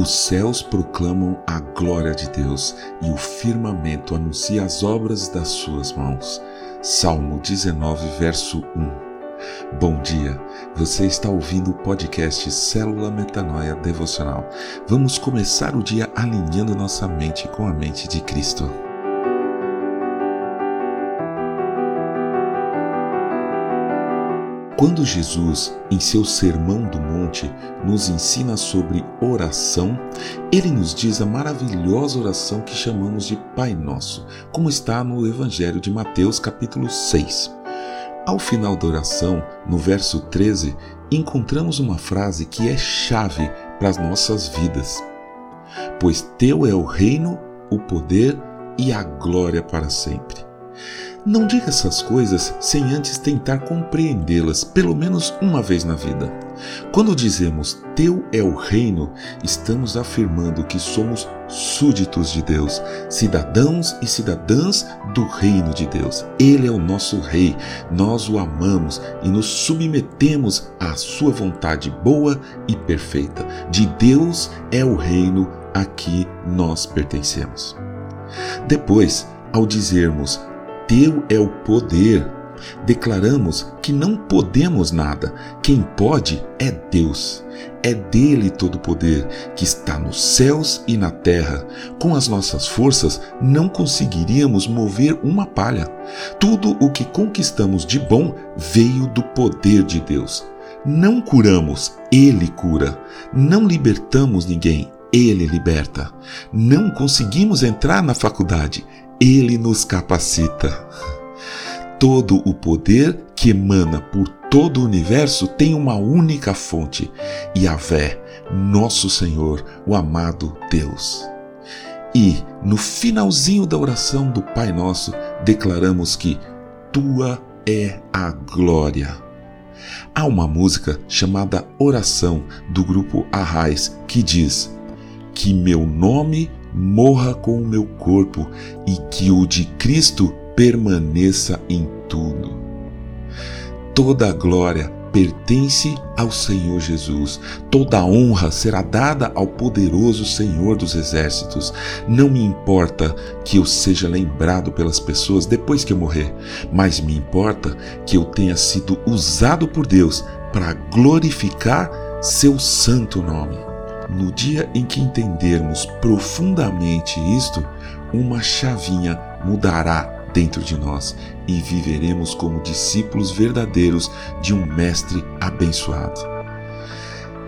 Os céus proclamam a glória de Deus e o firmamento anuncia as obras das suas mãos. Salmo 19, verso 1. Bom dia, você está ouvindo o podcast Célula Metanoia Devocional. Vamos começar o dia alinhando nossa mente com a mente de Cristo. Quando Jesus, em seu Sermão do Monte, nos ensina sobre oração, ele nos diz a maravilhosa oração que chamamos de Pai Nosso, como está no Evangelho de Mateus, capítulo 6. Ao final da oração, no verso 13, encontramos uma frase que é chave para as nossas vidas. Pois teu é o reino, o poder e a glória para sempre. Não diga essas coisas sem antes tentar compreendê-las, pelo menos uma vez na vida. Quando dizemos Teu é o reino, estamos afirmando que somos súditos de Deus, cidadãos e cidadãs do reino de Deus. Ele é o nosso rei, nós o amamos e nos submetemos à sua vontade boa e perfeita. De Deus é o reino a que nós pertencemos. Depois, ao dizermos teu é o poder. Declaramos que não podemos nada. Quem pode é Deus. É dele todo o poder, que está nos céus e na terra. Com as nossas forças, não conseguiríamos mover uma palha. Tudo o que conquistamos de bom veio do poder de Deus. Não curamos, ele cura. Não libertamos ninguém, ele liberta. Não conseguimos entrar na faculdade, ele nos capacita. Todo o poder que emana por todo o universo tem uma única fonte, Yahvé, nosso Senhor, o amado Deus. E, no finalzinho da oração do Pai Nosso, declaramos que Tua é a glória. Há uma música chamada Oração do grupo Arrais que diz: Que meu nome morra com o meu corpo e que o de Cristo permaneça em tudo. Toda a glória pertence ao Senhor Jesus. Toda a honra será dada ao poderoso Senhor dos exércitos. Não me importa que eu seja lembrado pelas pessoas depois que eu morrer, mas me importa que eu tenha sido usado por Deus para glorificar seu santo nome. No dia em que entendermos profundamente isto, uma chavinha mudará dentro de nós e viveremos como discípulos verdadeiros de um Mestre abençoado.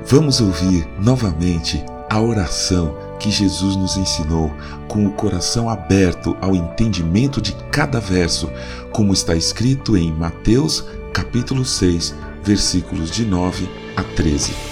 Vamos ouvir novamente a oração que Jesus nos ensinou, com o coração aberto ao entendimento de cada verso, como está escrito em Mateus capítulo 6, versículos de 9 a 13.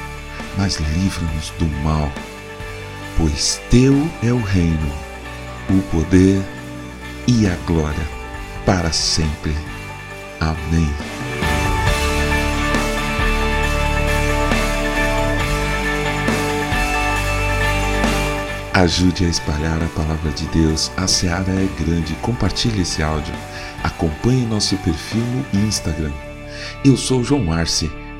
mas livra-nos do mal, pois teu é o reino, o poder e a glória para sempre. Amém. Ajude a espalhar a palavra de Deus. A seara é grande. Compartilhe esse áudio. Acompanhe nosso perfil no Instagram. Eu sou João Arce